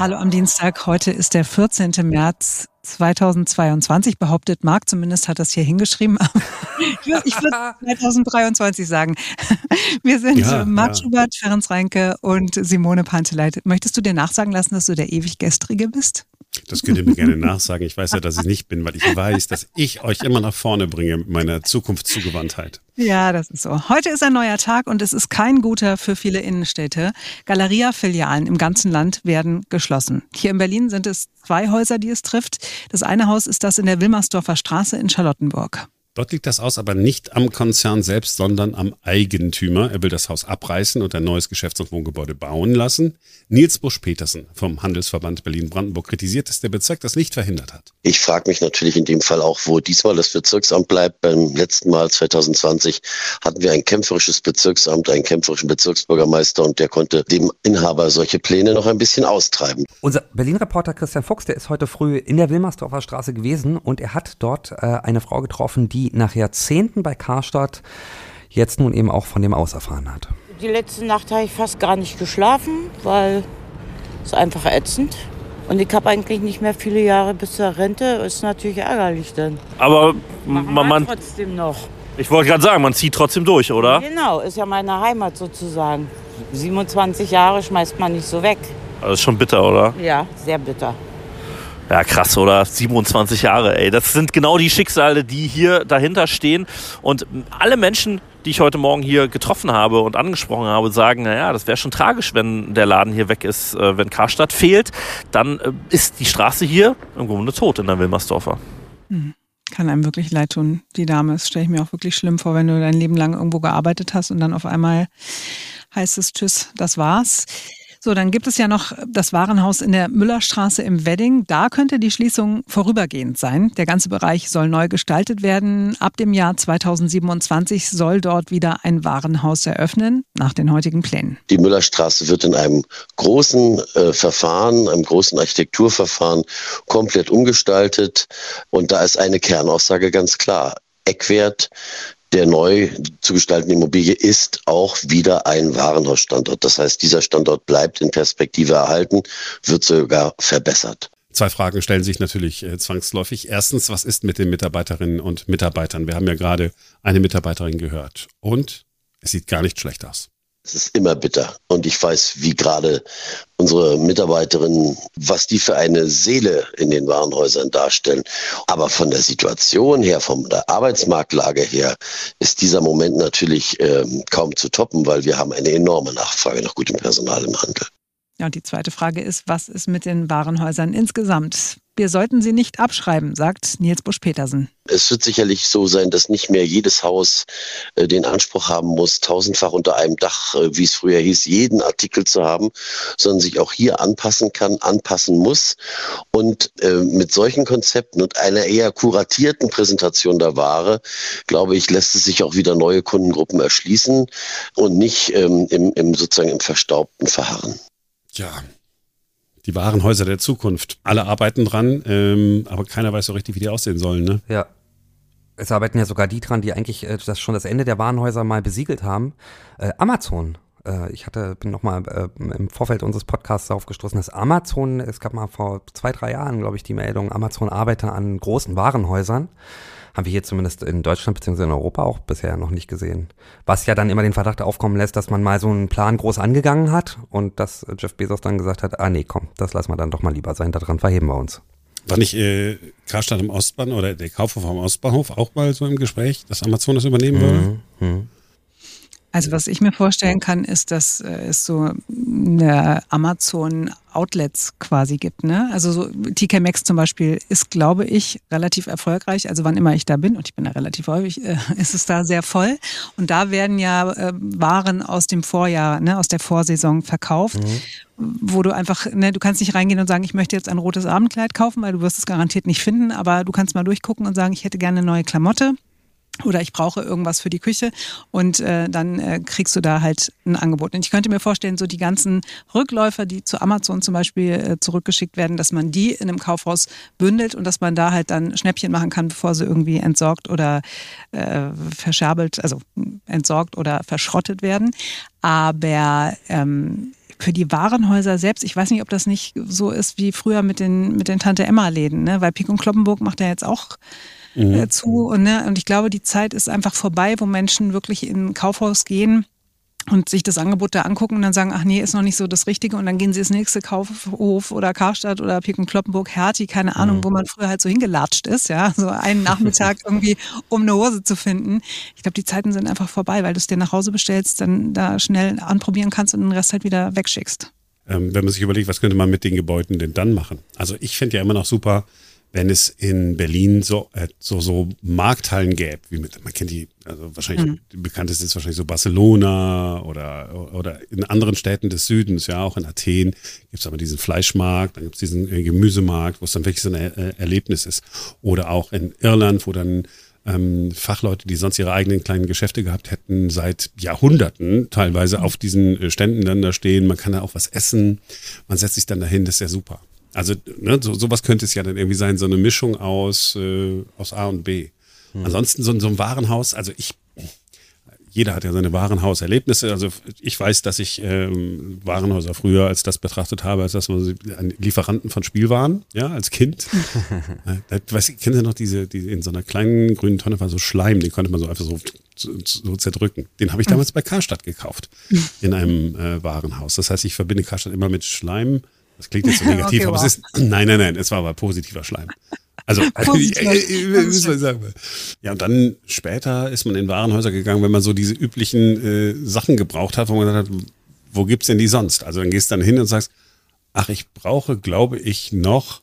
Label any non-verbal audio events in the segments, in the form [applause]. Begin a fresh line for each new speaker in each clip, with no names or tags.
Hallo am Dienstag. Heute ist der 14. März 2022, behauptet Marc. Zumindest hat das hier hingeschrieben. Ich würde [laughs] 2023 sagen. [laughs] Wir sind ja, Marc ja. Schubert, Ferenc Reinke und Simone Panteleit. Möchtest du dir nachsagen lassen, dass du der ewig Gestrige bist?
Das könnt ihr mir gerne nachsagen. Ich weiß ja, dass ich nicht bin, weil ich weiß, dass ich euch immer nach vorne bringe mit meiner Zukunftszugewandtheit.
Ja, das ist so. Heute ist ein neuer Tag und es ist kein guter für viele Innenstädte. Galeria-Filialen im ganzen Land werden geschlossen. Hier in Berlin sind es zwei Häuser, die es trifft. Das eine Haus ist das in der Wilmersdorfer Straße in Charlottenburg.
Dort liegt das Haus aber nicht am Konzern selbst, sondern am Eigentümer. Er will das Haus abreißen und ein neues Geschäfts- und Wohngebäude bauen lassen. Nils Busch-Petersen vom Handelsverband Berlin-Brandenburg kritisiert, dass der Bezirk das nicht verhindert hat.
Ich frage mich natürlich in dem Fall auch, wo diesmal das Bezirksamt bleibt. Beim letzten Mal 2020 hatten wir ein kämpferisches Bezirksamt, einen kämpferischen Bezirksbürgermeister und der konnte dem Inhaber solche Pläne noch ein bisschen austreiben.
Unser Berlin-Reporter Christian Fuchs, der ist heute früh in der Wilmersdorfer Straße gewesen und er hat dort äh, eine Frau getroffen, die die nach Jahrzehnten bei Karstadt jetzt nun eben auch von dem Aus erfahren hat.
Die letzte Nacht habe ich fast gar nicht geschlafen, weil es einfach ätzend. Und ich habe eigentlich nicht mehr viele Jahre bis zur Rente. Ist natürlich ärgerlich dann.
Aber man, man
trotzdem noch.
Ich wollte gerade sagen, man zieht trotzdem durch, oder?
Genau, ist ja meine Heimat sozusagen. 27 Jahre schmeißt man nicht so weg.
Das ist schon bitter, oder?
Ja, sehr bitter.
Ja, krass, oder? 27 Jahre, ey. Das sind genau die Schicksale, die hier dahinter stehen. Und alle Menschen, die ich heute Morgen hier getroffen habe und angesprochen habe, sagen, naja, das wäre schon tragisch, wenn der Laden hier weg ist, äh, wenn Karstadt fehlt. Dann äh, ist die Straße hier im Grunde tot in der Wilmersdorfer.
Mhm. Kann einem wirklich leid tun, die Dame. Das stelle ich mir auch wirklich schlimm vor, wenn du dein Leben lang irgendwo gearbeitet hast und dann auf einmal heißt es Tschüss, das war's. So, dann gibt es ja noch das Warenhaus in der Müllerstraße im Wedding. Da könnte die Schließung vorübergehend sein. Der ganze Bereich soll neu gestaltet werden. Ab dem Jahr 2027 soll dort wieder ein Warenhaus eröffnen, nach den heutigen Plänen.
Die Müllerstraße wird in einem großen äh, Verfahren, einem großen Architekturverfahren komplett umgestaltet. Und da ist eine Kernaussage ganz klar. Eckwert der neu zu gestaltende Immobilie ist auch wieder ein Warenhausstandort. Das heißt, dieser Standort bleibt in Perspektive erhalten, wird sogar verbessert.
Zwei Fragen stellen sich natürlich äh, zwangsläufig. Erstens, was ist mit den Mitarbeiterinnen und Mitarbeitern? Wir haben ja gerade eine Mitarbeiterin gehört. Und es sieht gar nicht schlecht aus.
Es ist immer bitter. Und ich weiß, wie gerade unsere Mitarbeiterinnen, was die für eine Seele in den Warenhäusern darstellen. Aber von der Situation her, von der Arbeitsmarktlage her, ist dieser Moment natürlich ähm, kaum zu toppen, weil wir haben eine enorme Nachfrage nach gutem Personal im Handel.
Ja, und die zweite Frage ist, was ist mit den Warenhäusern insgesamt? Wir sollten sie nicht abschreiben, sagt Nils Busch-Petersen.
Es wird sicherlich so sein, dass nicht mehr jedes Haus äh, den Anspruch haben muss, tausendfach unter einem Dach, äh, wie es früher hieß, jeden Artikel zu haben, sondern sich auch hier anpassen kann, anpassen muss. Und äh, mit solchen Konzepten und einer eher kuratierten Präsentation der Ware, glaube ich, lässt es sich auch wieder neue Kundengruppen erschließen und nicht ähm, im, im sozusagen im Verstaubten verharren.
Ja, die Warenhäuser der Zukunft. Alle arbeiten dran, ähm, aber keiner weiß so richtig, wie die aussehen sollen. Ne?
Ja. Es arbeiten ja sogar die dran, die eigentlich äh, das schon das Ende der Warenhäuser mal besiegelt haben. Äh, Amazon. Äh, ich hatte, bin nochmal äh, im Vorfeld unseres Podcasts darauf gestoßen, dass Amazon, es gab mal vor zwei, drei Jahren, glaube ich, die Meldung, Amazon arbeite an großen Warenhäusern. Haben wir hier zumindest in Deutschland bzw. in Europa auch bisher noch nicht gesehen. Was ja dann immer den Verdacht aufkommen lässt, dass man mal so einen Plan groß angegangen hat und dass Jeff Bezos dann gesagt hat, ah nee, komm, das lassen wir dann doch mal lieber sein, daran verheben wir uns.
War nicht äh, Karstadt im Ostbahn oder der Kaufhof am Ostbahnhof auch mal so im Gespräch, dass Amazon das übernehmen würde? Mhm.
Also was ich mir vorstellen kann, ist, dass äh, es so eine Amazon Outlets quasi gibt. Ne? Also so TK Maxx zum Beispiel ist, glaube ich, relativ erfolgreich. Also wann immer ich da bin, und ich bin da relativ häufig, äh, [laughs] ist es da sehr voll. Und da werden ja äh, Waren aus dem Vorjahr, ne, aus der Vorsaison verkauft. Mhm wo du einfach, ne, du kannst nicht reingehen und sagen, ich möchte jetzt ein rotes Abendkleid kaufen, weil du wirst es garantiert nicht finden, aber du kannst mal durchgucken und sagen, ich hätte gerne eine neue Klamotte oder ich brauche irgendwas für die Küche und äh, dann äh, kriegst du da halt ein Angebot. Und ich könnte mir vorstellen, so die ganzen Rückläufer, die zu Amazon zum Beispiel äh, zurückgeschickt werden, dass man die in einem Kaufhaus bündelt und dass man da halt dann Schnäppchen machen kann, bevor sie irgendwie entsorgt oder äh, verscherbelt, also entsorgt oder verschrottet werden. Aber ähm, für die Warenhäuser selbst, ich weiß nicht, ob das nicht so ist wie früher mit den, mit den Tante-Emma-Läden, ne? weil Pik und Kloppenburg macht ja jetzt auch mhm. äh, zu. Und, ne? und ich glaube, die Zeit ist einfach vorbei, wo Menschen wirklich in ein Kaufhaus gehen und sich das Angebot da angucken und dann sagen, ach nee, ist noch nicht so das Richtige und dann gehen sie ins nächste Kaufhof oder Karstadt oder Pik und Kloppenburg, Hertie, keine Ahnung, mhm. wo man früher halt so hingelatscht ist, ja, so einen Nachmittag [laughs] irgendwie, um eine Hose zu finden. Ich glaube, die Zeiten sind einfach vorbei, weil du es dir nach Hause bestellst, dann da schnell anprobieren kannst und den Rest halt wieder wegschickst.
Ähm, wenn man sich überlegt, was könnte man mit den Gebäuden denn dann machen? Also ich finde ja immer noch super, wenn es in Berlin so, äh, so, so Markthallen gäbe, wie mit, man kennt die, also wahrscheinlich, mhm. die bekannteste ist wahrscheinlich so Barcelona oder, oder in anderen Städten des Südens, ja, auch in Athen gibt es aber diesen Fleischmarkt, dann gibt es diesen äh, Gemüsemarkt, wo es dann wirklich so ein äh, Erlebnis ist. Oder auch in Irland, wo dann ähm, Fachleute, die sonst ihre eigenen kleinen Geschäfte gehabt hätten, seit Jahrhunderten teilweise auf diesen äh, Ständen dann da stehen. Man kann da auch was essen, man setzt sich dann dahin, das ist ja super. Also ne, so, sowas könnte es ja dann irgendwie sein, so eine Mischung aus, äh, aus A und B. Hm. Ansonsten so, so ein Warenhaus, also ich, jeder hat ja seine Warenhauserlebnisse. Also ich weiß, dass ich ähm, Warenhäuser früher als das betrachtet habe, als dass man Lieferanten von Spielwaren, ja, als Kind. [laughs] da, weiß, kennen Sie noch diese, die in so einer kleinen grünen Tonne war so Schleim, den konnte man so einfach so, so, so zerdrücken. Den habe ich damals bei Karstadt gekauft, in einem äh, Warenhaus. Das heißt, ich verbinde Karstadt immer mit Schleim das klingt jetzt so [laughs] negativ, okay, aber wow. es ist. [clears throat] Nein, nein, nein, es war aber positiver Schleim. Also, [laughs] [laughs] ich, ich, ich, sagen. Ja, und dann später ist man in Warenhäuser gegangen, wenn man so diese üblichen äh, Sachen gebraucht hat, wo man gesagt hat, wo gibt's denn die sonst? Also dann gehst du dann hin und sagst, ach, ich brauche, glaube ich, noch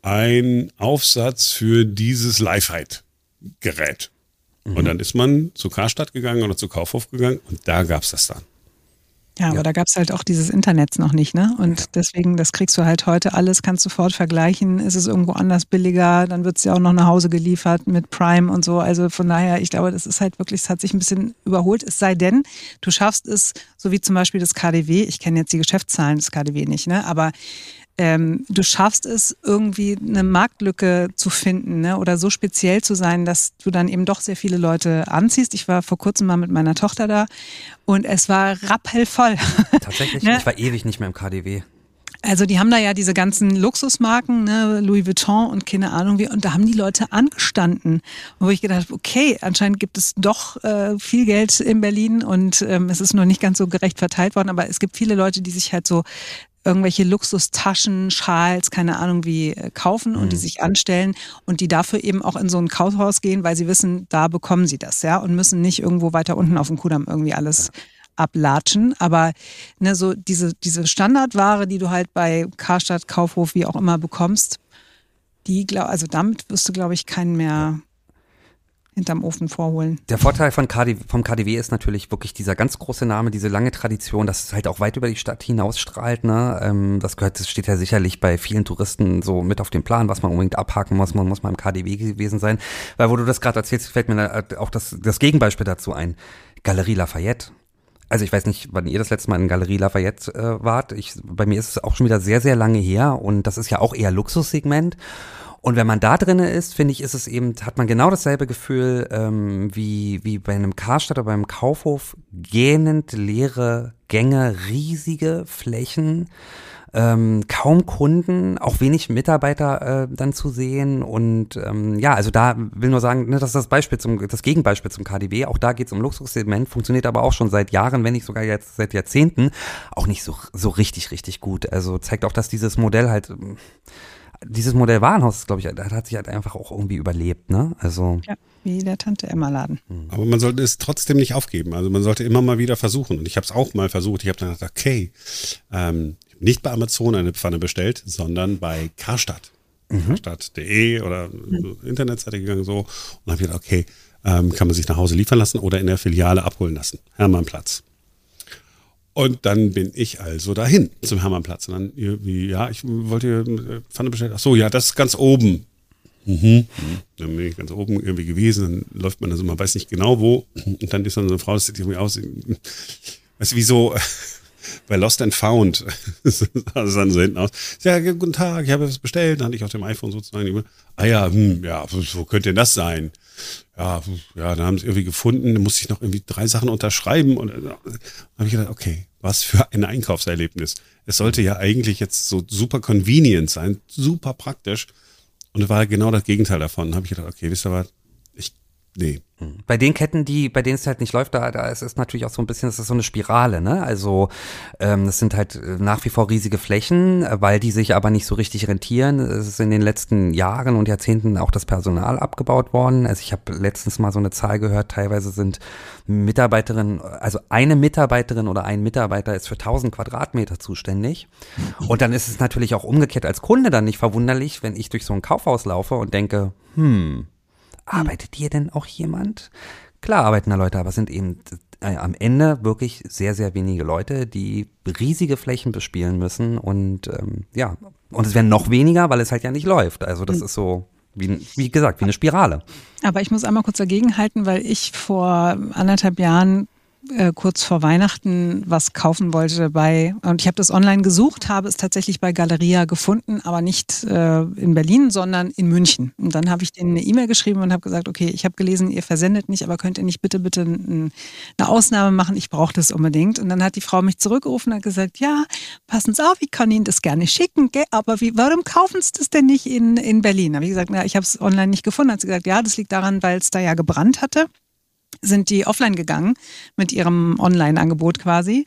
einen Aufsatz für dieses Lifehide-Gerät. Mhm. Und dann ist man zu Karstadt gegangen oder zu Kaufhof gegangen und da gab's das dann.
Ja, aber ja. da gab es halt auch dieses Internet noch nicht, ne? Und ja. deswegen, das kriegst du halt heute alles, kannst du sofort vergleichen. Ist es irgendwo anders billiger, dann wird es ja auch noch nach Hause geliefert mit Prime und so. Also von daher, ich glaube, das ist halt wirklich, es hat sich ein bisschen überholt. Es sei denn, du schaffst es, so wie zum Beispiel das KDW, ich kenne jetzt die Geschäftszahlen des KDW nicht, ne? Aber ähm, du schaffst es, irgendwie eine Marktlücke zu finden ne? oder so speziell zu sein, dass du dann eben doch sehr viele Leute anziehst. Ich war vor kurzem mal mit meiner Tochter da und es war rappelvoll. [laughs]
Tatsächlich, ne? ich war ewig nicht mehr im KDW.
Also die haben da ja diese ganzen Luxusmarken, ne, Louis Vuitton und keine Ahnung wie, und da haben die Leute angestanden. wo ich gedacht habe, okay, anscheinend gibt es doch äh, viel Geld in Berlin und ähm, es ist noch nicht ganz so gerecht verteilt worden, aber es gibt viele Leute, die sich halt so irgendwelche Luxustaschen, Schals, keine Ahnung wie äh, kaufen und mhm. die sich anstellen und die dafür eben auch in so ein Kaufhaus gehen, weil sie wissen, da bekommen sie das, ja, und müssen nicht irgendwo weiter unten auf dem Kudamm irgendwie alles ja. ablatschen. Aber ne, so diese, diese Standardware, die du halt bei Karstadt, Kaufhof, wie auch immer bekommst, die, glaub, also damit wirst du, glaube ich, keinen mehr hinterm Ofen vorholen.
Der Vorteil von KD, vom KDW ist natürlich wirklich dieser ganz große Name, diese lange Tradition, dass es halt auch weit über die Stadt hinausstrahlt. Ne? Ähm, das gehört, das steht ja sicherlich bei vielen Touristen so mit auf dem Plan, was man unbedingt abhaken muss. Man muss mal im KDW gewesen sein. Weil wo du das gerade erzählst, fällt mir auch das, das Gegenbeispiel dazu ein. Galerie Lafayette. Also ich weiß nicht, wann ihr das letzte Mal in Galerie Lafayette äh, wart. Ich, bei mir ist es auch schon wieder sehr, sehr lange her und das ist ja auch eher Luxussegment. Und wenn man da drinne ist, finde ich, ist es eben, hat man genau dasselbe Gefühl ähm, wie, wie bei einem Karstadt oder beim Kaufhof. Gähnend leere Gänge, riesige Flächen, ähm, kaum Kunden, auch wenig Mitarbeiter äh, dann zu sehen. Und ähm, ja, also da will nur sagen, ne, das ist das Beispiel zum, das Gegenbeispiel zum KDW. Auch da geht es um Luxussegment, funktioniert aber auch schon seit Jahren, wenn nicht sogar jetzt seit Jahrzehnten, auch nicht so, so richtig, richtig gut. Also zeigt auch, dass dieses Modell halt dieses Modell Warenhaus, glaube ich, hat sich halt einfach auch irgendwie überlebt, ne? Also.
Ja, wie der Tante Emma Laden.
Hm. Aber man sollte es trotzdem nicht aufgeben. Also man sollte immer mal wieder versuchen. Und ich habe es auch mal versucht. Ich habe dann gedacht, okay, ähm, nicht bei Amazon eine Pfanne bestellt, sondern bei Karstadt. Mhm. Karstadt.de oder mhm. Internetseite gegangen so. Und habe gedacht, okay, ähm, kann man sich nach Hause liefern lassen oder in der Filiale abholen lassen. Hermannplatz. Und dann bin ich also dahin zum Hermannplatz. Und dann irgendwie, ja, ich wollte äh, Pfanne bestellen. Ach so, ja, das ist ganz oben. Mhm. Dann bin ich ganz oben irgendwie gewesen. Dann läuft man also, man weiß nicht genau wo. Und dann ist dann so eine Frau, das sieht irgendwie aus. Weißt du, wie so [laughs] bei Lost and Found. [laughs] sah dann so hinten aus. Ja, guten Tag, ich habe was bestellt. Dann hatte ich auf dem iPhone sozusagen. Ah ja, hm, ja, wo könnte denn das sein? Ja, ja, dann haben sie irgendwie gefunden. Dann musste ich noch irgendwie drei Sachen unterschreiben. Und dann habe ich gedacht, okay, Was für ein Einkaufserlebnis. Es sollte ja eigentlich jetzt so super convenient sein, super praktisch. Und war genau das Gegenteil davon. habe ich gedacht, okay, wisst ihr was? Ich, nee,
bei den Ketten, die, bei denen es halt nicht läuft, da, da ist es natürlich auch so ein bisschen, das ist so eine Spirale, ne? Also ähm, das sind halt äh, nach wie vor riesige Flächen, äh, weil die sich aber nicht so richtig rentieren. Es ist in den letzten Jahren und Jahrzehnten auch das Personal abgebaut worden. Also ich habe letztens mal so eine Zahl gehört, teilweise sind Mitarbeiterinnen, also eine Mitarbeiterin oder ein Mitarbeiter ist für 1000 Quadratmeter zuständig. Und dann ist es natürlich auch umgekehrt als Kunde dann nicht verwunderlich, wenn ich durch so ein Kaufhaus laufe und denke, hm, Arbeitet hier denn auch jemand? Klar arbeiten da Leute, aber es sind eben äh, am Ende wirklich sehr, sehr wenige Leute, die riesige Flächen bespielen müssen und ähm, ja, und es werden noch weniger, weil es halt ja nicht läuft. Also das hm. ist so, wie, wie gesagt, wie eine Spirale.
Aber ich muss einmal kurz dagegen halten, weil ich vor anderthalb Jahren äh, kurz vor Weihnachten was kaufen wollte bei, und ich habe das online gesucht, habe es tatsächlich bei Galeria gefunden, aber nicht äh, in Berlin, sondern in München. Und dann habe ich denen eine E-Mail geschrieben und habe gesagt, okay, ich habe gelesen, ihr versendet nicht, aber könnt ihr nicht bitte, bitte eine Ausnahme machen? Ich brauche das unbedingt. Und dann hat die Frau mich zurückgerufen und hat gesagt, ja, passen Sie auf, ich kann Ihnen das gerne schicken, gell? aber wie, warum kaufen Sie das denn nicht in, in Berlin? Habe ich gesagt, na, ich habe es online nicht gefunden. Hat sie gesagt, ja, das liegt daran, weil es da ja gebrannt hatte sind die offline gegangen mit ihrem Online-Angebot quasi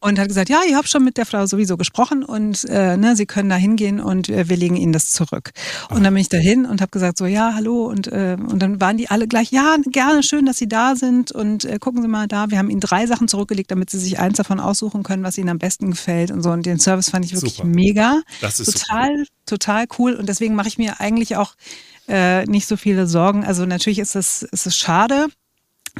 und hat gesagt, ja, ich habe schon mit der Frau sowieso gesprochen und äh, ne, sie können da hingehen und äh, wir legen ihnen das zurück. Und dann bin ich dahin und habe gesagt so, ja, hallo und, äh, und dann waren die alle gleich, ja, gerne, schön, dass sie da sind und äh, gucken Sie mal da, wir haben ihnen drei Sachen zurückgelegt, damit sie sich eins davon aussuchen können, was ihnen am besten gefällt und so und den Service fand ich wirklich
Super.
mega.
Das ist
total, super. total cool und deswegen mache ich mir eigentlich auch äh, nicht so viele Sorgen. Also natürlich ist es, ist es schade,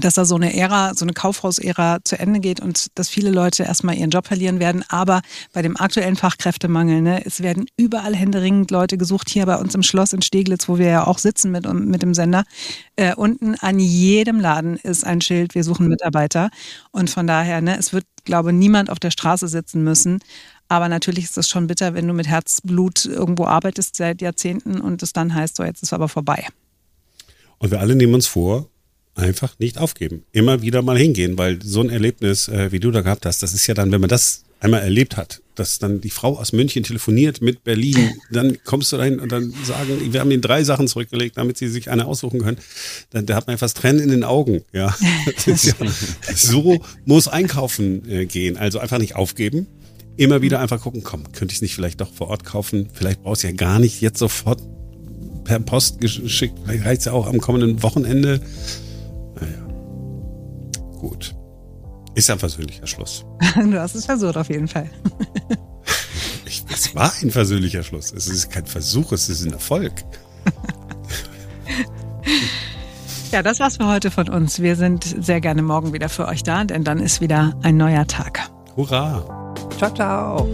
dass da so eine Ära, so eine Kaufhausära zu Ende geht und dass viele Leute erstmal ihren Job verlieren werden. Aber bei dem aktuellen Fachkräftemangel, ne, es werden überall händeringend Leute gesucht, hier bei uns im Schloss in Steglitz, wo wir ja auch sitzen mit, mit dem Sender. Äh, unten an jedem Laden ist ein Schild, wir suchen Mitarbeiter. Und von daher, ne, es wird, glaube niemand auf der Straße sitzen müssen. Aber natürlich ist es schon bitter, wenn du mit Herzblut irgendwo arbeitest seit Jahrzehnten und es dann heißt, so jetzt ist aber vorbei.
Und wir alle nehmen uns vor, einfach nicht aufgeben. Immer wieder mal hingehen, weil so ein Erlebnis, äh, wie du da gehabt hast, das ist ja dann, wenn man das einmal erlebt hat, dass dann die Frau aus München telefoniert mit Berlin, [laughs] dann kommst du dahin und dann sagen, wir haben ihnen drei Sachen zurückgelegt, damit sie sich eine aussuchen können. Dann, da hat man fast Tränen in den Augen. Ja, [laughs] ja so muss einkaufen äh, gehen. Also einfach nicht aufgeben. Immer wieder einfach gucken, komm, könnte ich es nicht vielleicht doch vor Ort kaufen? Vielleicht brauchst du ja gar nicht jetzt sofort per Post geschickt. Vielleicht reicht es ja auch am kommenden Wochenende. Gut. Ist ein versöhnlicher Schluss. [laughs]
du hast es versucht, auf jeden Fall. [laughs]
ich, es war ein versöhnlicher Schluss. Es ist kein Versuch, es ist ein Erfolg.
ja, das war's für heute von uns. Wir sind sehr gerne morgen wieder für euch da, denn dann ist wieder ein neuer Tag.
Hurra!
Ciao, ciao!